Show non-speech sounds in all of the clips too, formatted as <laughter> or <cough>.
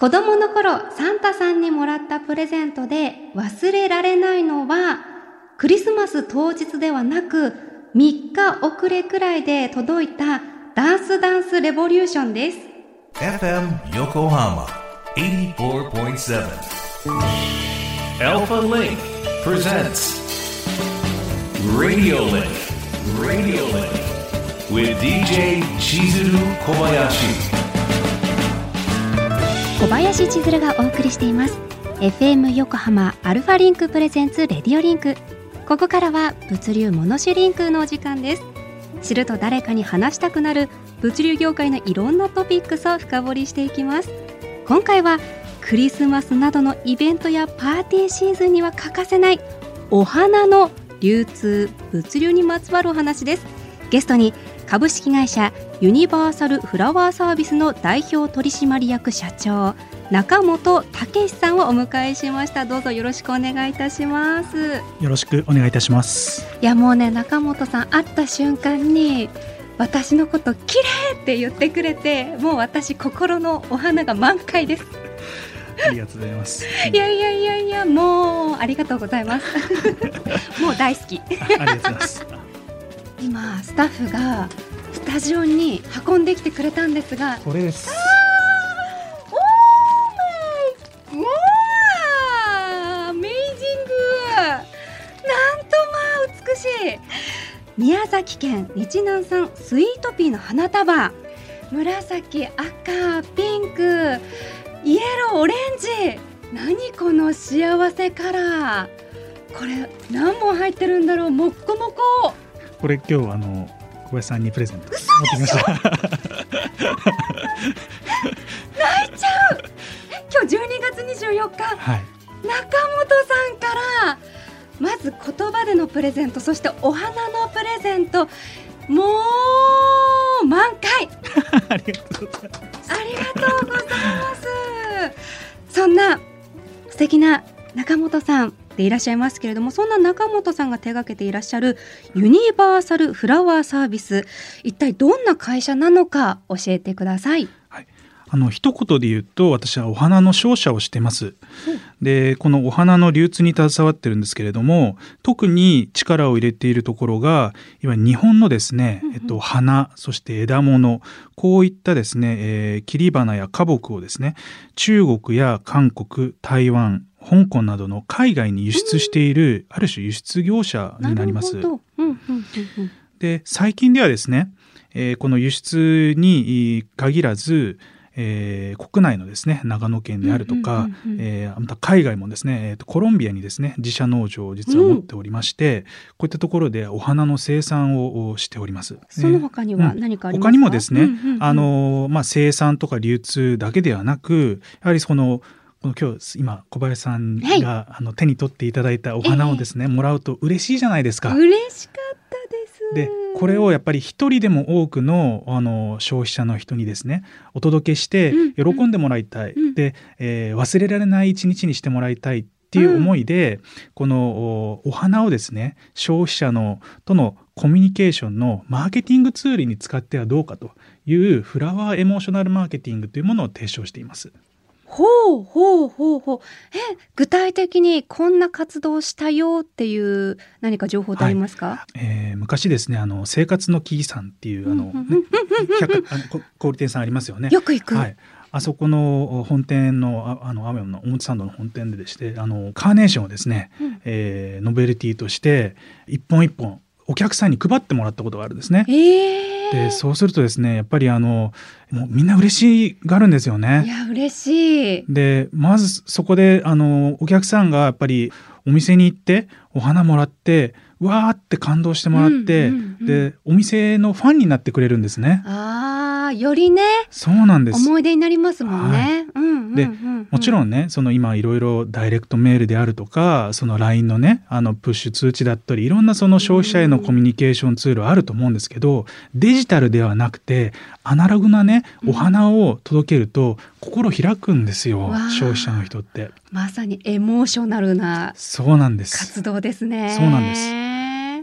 子供の頃、サンタさんにもらったプレゼントで忘れられないのは、クリスマス当日ではなく、3日遅れくらいで届いたダンスダンスレボリューションです。FM 横浜84.7 Alpha Link presents Radio Link Radio Link with DJ Shizuru 小林千鶴がお送りしています。FM 横浜アルファリンクプレゼンツレディオリンク。ここからは物流モノシリンクのお時間です。知ると誰かに話したくなる物流業界のいろんなトピックスを深掘りしていきます。今回はクリスマスなどのイベントやパーティーシーズンには欠かせないお花の流通物流にまつわるお話です。ゲストに株式会社ユニバーサルフラワーサービスの代表取締役社長中本武さんをお迎えしましたどうぞよろしくお願いいたしますよろしくお願いいたします。いやもうね中本さん会った瞬間に私のこと綺麗って言ってくれてもう私心のお花が満開ですありがとうございます。<laughs> いやいやいやいやもうありがとうございます <laughs> もう大好きあ <laughs> ありがとうございます。今スタッフがスタジオに運んできてくれたんですが。これです。宮崎県日南産スイートピーの花束。紫赤ピンク。イエローオレンジ。何この幸せカラー。これ何本入ってるんだろう。もっこもこ。これ今日あの小林さんにプレゼント。持ってきました。泣いちゃう。今日12月24日。はい。中本さんからまず言葉でのプレゼントそしてお花のプレゼント。もう満開。<laughs> ありがとうございます。ありがとうございます。そんな素敵な中本さんでいらっしゃいますけれどもそんな中本さんが手掛けていらっしゃるユニバーサルフラワーサービス一体どんな会社なのか教えてください。あの一言で言うと私はお花の商社をしてます。でこのお花の流通に携わってるんですけれども特に力を入れているところがいわゆる日本のですね、えっと、花そして枝物こういったですね、えー切り花や花木をですね中国や韓国台湾香港などの海外に輸出している、ある種輸出業者になります。るほど。うんうんうんうん。で最近ではですね、えーこの輸出に限らず、えー国内のですね長野県であるとか、うんうんうんうん。えーまた海外もですね、えーとコロンビアにですね自社農場を実は持っておりまして、こういったところでお花の生産をしております。その他にはうん。何かありますか、他にもですね、うんうんうん。あのまあ、生産とか流通だけではなくやはりその今日今小林さんが、はい。あの手に取っていただいたお花をですね、もらうと嬉しいじゃないですか。嬉しかったです。でこれをやっぱり一人でも多くのあの消費者の人にですねお届けしてうん喜んでもらいたい、うん。で、えー忘れられない一日にしてもらいたいっていう思いで、このおお花をですね消費者のとのコミュニケーションのマーケティングツールに使ってはどうかというフラワーエモーショナルマーケティングというものを提唱しています。ほうほうほうほう。え具体的にこんな活動したよっていう何か情報ってありますか、えー昔ですねあの生活の木々さんっていうあの、ね百小売店さんありますよね。よく行く、はい、あそこの本店のああのアメの表参道の本店ででしてあのカーネーションをですね、うん。えーノベルティとして一本一本お客さんに配ってもらったことがあるんですね。えーでそうするとですねやっぱりあのもうみんな嬉しがるんですよいね。や嬉しいでまずそこであのお客さんがやっぱりお店に行ってお花もらってわーって感動してもらって、うんうんうんでお店のファンになってくれるんですね。あーよりねそうなんです。思い出になりますもんね、うんうんうんでうん。もちろんねその今いろいろダイレクトメールであるとかその LINE のねあのプッシュ通知だったりいろんなその消費者へのコミュニケーションツールあると思うんですけどデジタルではなくてアナログなねお花を届けると心開くんですよ、わあ。消費者の人って。まさにエモーショナルなそうなんです。活動ですね。そうなんで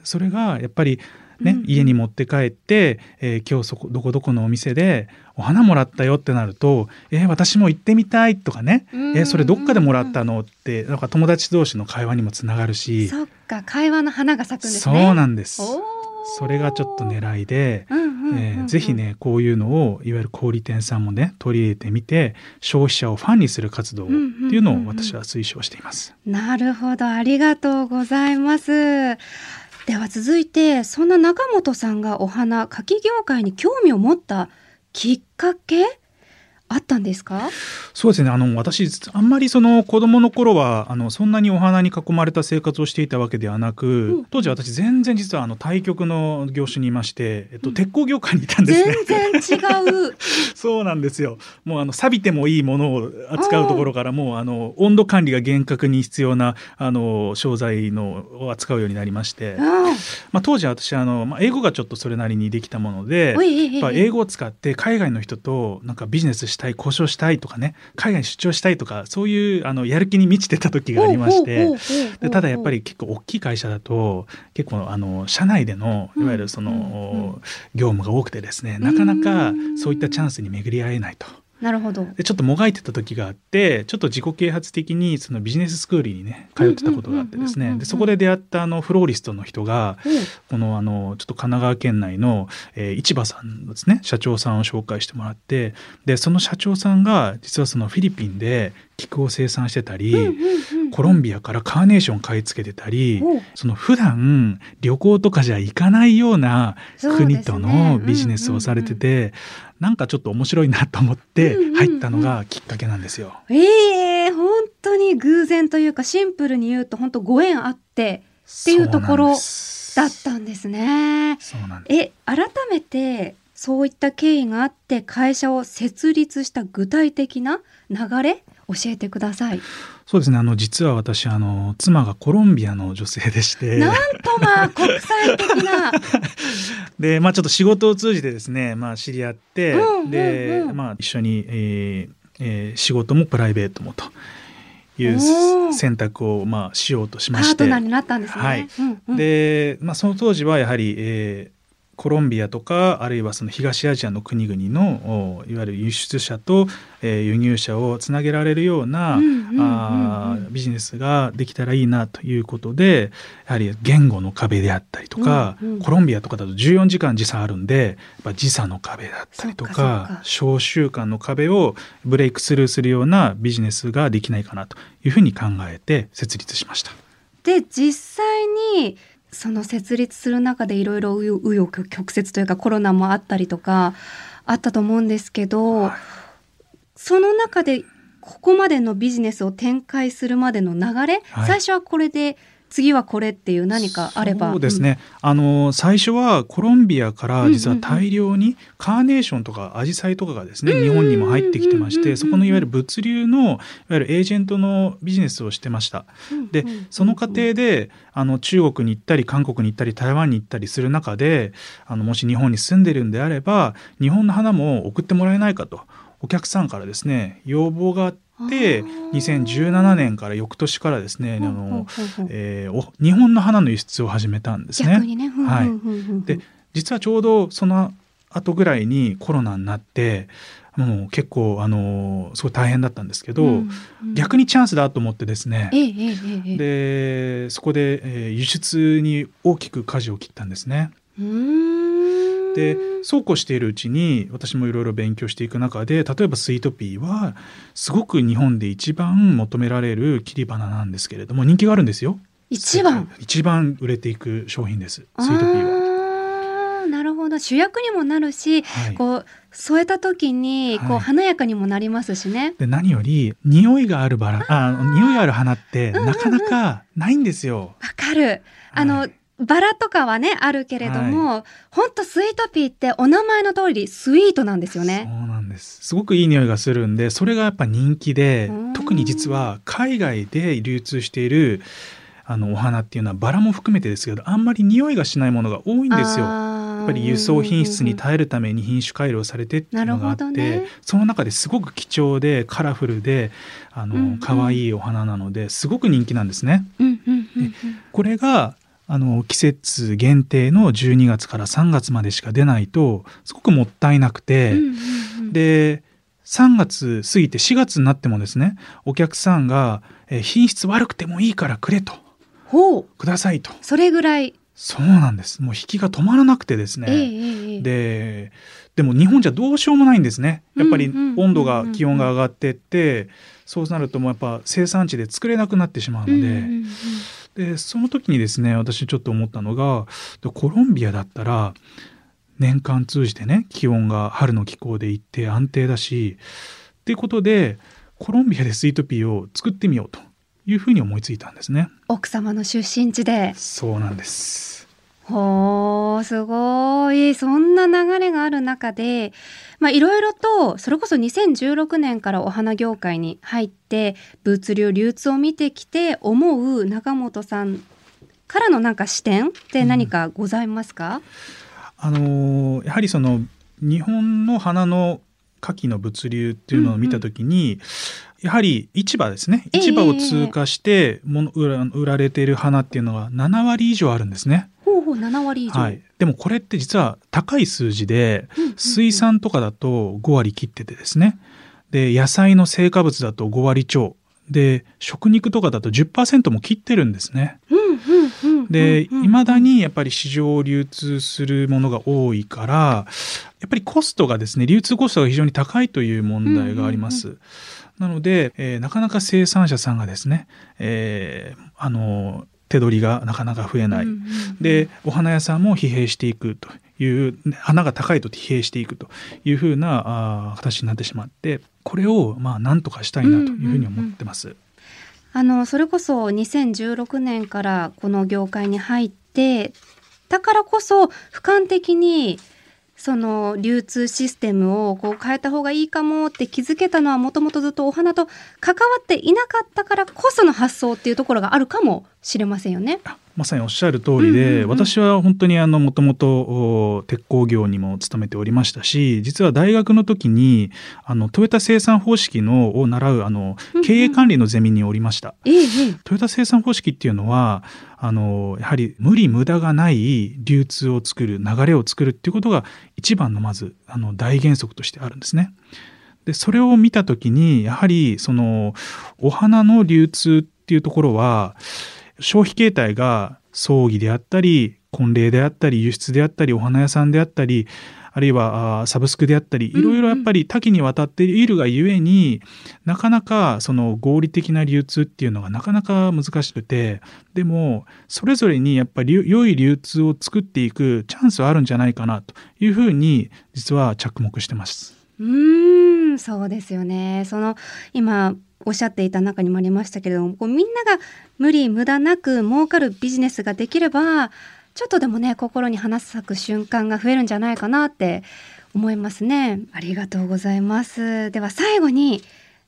す。それがやっぱりね、うんうん家に持って帰って、えー今日そこどこどこのお店でお花もらったよってなると「えー私も行ってみたい」とかね「えーそれどっかでもらったの?」ってなんか友達同士の会話にもつながるし、そっか会話の花が咲くんですそねうなんです。それがちょっっと狙いで、えーぜひねこういうのをいわゆる小売店さんもね取り入れてみて消費者をファンにする活動っていうのを私は推奨しています。なるほどありがとうございますでは続いてそんな中本さんがお花柿業界に興味を持ったきっかけあったんですか？そうですね。あの私あんまりその子供の頃はあのそんなにお花に囲まれた生活をしていたわけではなく、うん。当時私全然実はあの対局の業種にいまして、えっと、うん。鉄鋼業界にいたんですね。全然違う。<laughs> そうなんですよ。もうあの錆びてもいいものを扱うところからもうあの温度管理が厳格に必要なあの商材のを扱うようになりまして、まあ、当時私あの、まあ、英語がちょっとそれなりにできたもので。うんやっぱ英語を使って海外の人となんかビジネスしたい交渉したいとかね海外に出張したいとかそういうあのやる気に満ちてた時がありましてでただやっぱり結構大きい会社だと結構あの社内でのいわゆるその、業務が多くてですねなかなかそういったチャンスに巡り合えないと。なるほど。でちょっともがいてた時があってちょっと自己啓発的にそのビジネススクールにね通ってたことがあってですね。でそこで出会ったあのフローリストの人がうんこのあのちょっと神奈川県内の、えー市場さんですね社長さんを紹介してもらってでその社長さんが実はそのフィリピンで菊を生産してたり、コロンビアからカーネーション買い付けてたり、おうその普段旅行とかじゃ行かないような国とのビジネスをされてて、なんかちょっと面白いなと思ってうんうんうん入ったのがきっかけなんですよ。ええ本当に偶然というかシンプルに言うと本当ご縁あってっていうところだったんですね。そうなんです。え改めてそういった経緯があって会社を設立した具体的な流れ教えてください。そうですね。あの実は私あの妻がコロンビアの女性でして、なんとまあ国際的な。<laughs> でまあちょっと仕事を通じてですね、まあ知り合って、うんうんうん。でまあ一緒に、えーえー仕事もプライベートもという選択をまあしようとしパまして、ートナーになったんですね。はい。うんうん。で、まあ、その当時はやはり、えーコロンビアとかあるいはその東アジアの国々のおいわゆる輸出者と、えー輸入者をつなげられるような、あービジネスができたらいいなということでやはり言語の壁であったりとか、うんうん。コロンビアとかだと14時間時差あるんでやっぱ時差の壁だったりとかそっかか。小習慣の壁をブレイクスルーするようなビジネスができないかなというふうに考えて設立しました。で実際にその設立する中でいろいろ紆余曲折というかコロナもあったりとかあったと思うんですけど、はい。その中でここまでのビジネスを展開するまでの流れ、はい。最初はこれで次はこれっていう何かあれば。そうですね、あの最初はコロンビアから実は大量にカーネーションとかアジサイとかがですね、日本にも入ってきてましうんうんうんうん。てそこのいわゆる物流のいわゆるエージェントのビジネスをしてました。うんでうんうん。その過程であの中国に行ったり韓国に行ったり台湾に行ったりする中であのもし日本に住んでるんであれば日本の花も送ってもらえないかとお客さんからですね要望があってあー。2017年から翌年からですねあの、え日本の花の輸出を始めたんですね。ね、はい。で実はちょうどその後ぐらいにコロナになってもう結構あのすごい大変だったんですけど、うんうん。逆にチャンスだと思ってですね、えええ。でそこで、えー輸出に大きく舵を切ったんですね。うーんでそうこうしているうちに私もいろいろ勉強していく中で例えばスイートピーはすごく日本で一番求められる切り花なんですけれども人気があるんですよ。一番？一番売れていく商品ですスイートピーは。なるほど主役にもなるし、はいこう添えた時にこうはい華やかにもなりますしね。で何より匂いがあるバラあ匂いある花ってなかなかないんですよ。わかる。あの、はいバラとかはねあるけれども、ほんとスイートピーってお名前の通りスイートなんですよね。そうなんです。すごくいい匂いがするんで、それがやっぱ人気でうん、特に実は海外で流通しているあのお花っていうのはバラも含めてですけど、あんまり匂いがしないものが多いんですよ。ややっぱり輸送品質に耐えるために品種改良されてっていうのがあって、ねその中ですごく貴重でカラフルであうんうんの可愛いお花なのですごく人気なんですね。うんうんうんうんこれがあの季節限定の12月から3月までしか出ないとすごくもったいなくて、うんうんうん。で3月過ぎて4月になってもですねお客さんが、えー品質悪くてもいいからくれとほう。くださいと。それぐらい、そうなんです。もう引きが止まらなくてですね、ええええええ。ででも日本じゃどうしようもないんですね。やっぱり温度が気温が上がってってそうなるともうやっぱ生産地で作れなくなってしまうので,、うんうんうんでその時にですね私ちょっと思ったのがでコロンビアだったら年間通じてね気温が春の気候で一定安定だしっていうことでコロンビアでスイートピーを作ってみようというふうに思いついたんですね。奥様の出身地でそうなんですほーすごい。そんな流れがある中でまあいろいろとそれこそ2016年からお花業界に入って物流流通を見てきて思う中本さんからのなんか視点って何かございますか、あのーやはりその日本の花の牡蠣の物流っていうのを見た時に、やはり市場ですね。ええ。市場を通過してもの売ら売られている花っていうのが7割以上あるんですね。ほうほう7割以上、はい、でもこれって実は高い数字でうんうんうん。水産とかだと5割切っててですね。で野菜の成果物だと5割超。で食肉とかだと10%も切ってるんですね。うんうんうんうんで、うんうん。いまだにやっぱり市場流通するものが多いから、やっぱりコストがですね、流通コストが非常に高いという問題があります。なので、えーなかなか生産者さんがですね、えーあの、手取りがなかなか増えない。うんうんうんで、お花屋さんも疲弊していくという、花が高いと疲弊していくというふうなあー形になってしまって、これをまあ何とかしたいなというふうに思ってます。あのそれこそ2016年からこの業界に入ってだからこそ俯瞰的にその流通システムをこう変えた方がいいかもって気づけたのはもともとずっとお花と関わっていなかったからこその発想っていうところがあるかもしれませんよね。あまさにおっしゃる通りで、うんうんうん私は本当にあのもともとお鉄工業にも勤めておりましたし実は大学の時にあのトヨタ生産方式のを習うあの経営管理のゼミにおりました。トヨタ生産方式っていうのはあのやはり無理無駄がない流通を作る流れを作るっていうことが一番のまずあの大原則としてあるんですね。でそれを見た時にやはりそのお花の流通っていうところは消費形態が葬儀であったり婚礼であったり輸出であったりお花屋さんであったりあるいはサブスクであったりいろいろやっぱり多岐にわたっているがゆえになかなかその合理的な流通っていうのがなかなか難しくてでもそれぞれにやっぱり良い流通を作っていくチャンスはあるんじゃないかなというふうに実は着目してます。うーんそうですよねその今おっしゃっていた中にもありましたけれどもこうみんなが無理無駄なく儲かるビジネスができればちょっとでもね心に花咲く瞬間が増えるんじゃないかなって思いますね。ありがとうございます。では最後に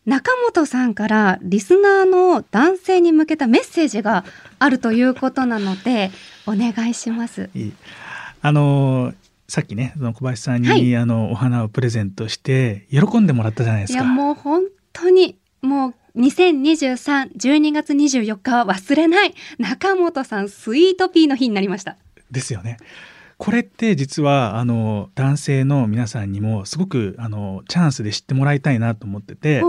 中本さんからリスナーの男性に向けたメッセージがあるということなのでお願いします。いい。あのさっきねその小林さんに、はい。あのお花をプレゼントして喜んでもらったじゃないでいやすか。もう本当にもう2023-12月24日は忘れない中本さんスイートピーの日になりました。ですよね。これって実はあの男性の皆さんにもすごくあのチャンスで知ってもらいたいなと思ってて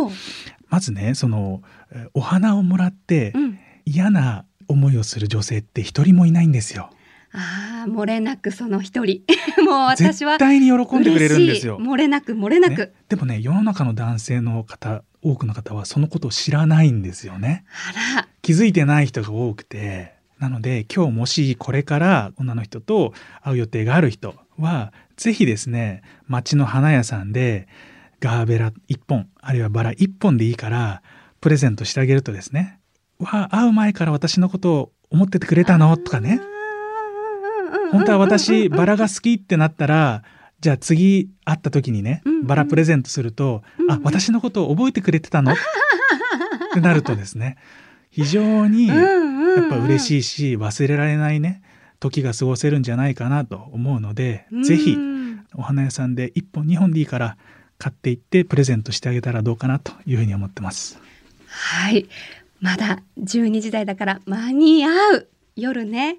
まずねそのえお花をもらってうん、嫌な思いをする女性って一人もいないんですよ。ああ漏れなくその一人 <laughs> もう私は絶対に喜んでくれるんですよ。漏れなく漏れなく、ねでもね世の中の男性の方多くの方はそのことを知らないんですよね。気づいてない人が多くてなので今日もしこれから女の人と会う予定がある人はぜひですね街の花屋さんでガーベラ1本あるいはバラ1本でいいからプレゼントしてあげるとですね「わあ会う前から私のことを思っててくれたの?」とかね「本当は私バラが好きってなったらじゃあ次会った時にねうんうん。バラプレゼントすると「うんうん。あ私のことを覚えてくれてたの? <laughs>」ってなるとですね非常にやっぱ嬉いしいし忘れられないね時が過ごせるんじゃないかなと思うのでぜひお花屋さんで1本2本でいいから買っていってプレゼントしてあげたらどうかなというふうに思ってます。はい。まだ12時台だから間に合う夜ね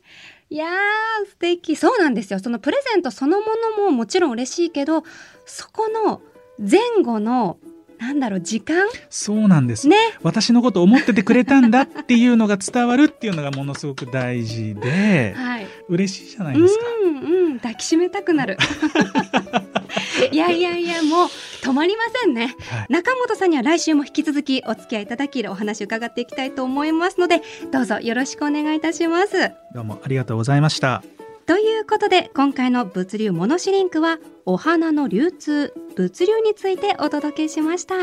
いやー素敵。そうなんですよ。そのプレゼントそのものももちろん嬉しいけどそこの前後のなんだろう時間？そうなんです、ね。私のこと思っててくれたんだっていうのが伝わるっていうのがものすごく大事ではい。嬉しいじゃないですか。うんうん。抱きしめたくなる。<laughs> いやいやいやもう止まりませんね。はい。中本さんには来週も引き続きお付き合いいただきお話伺っていきたいと思いますのでどうぞよろしくお願いいたします。どうもありがとうございました。ということで今回の物流モノシリンクはお花の流通物流についてお届けしました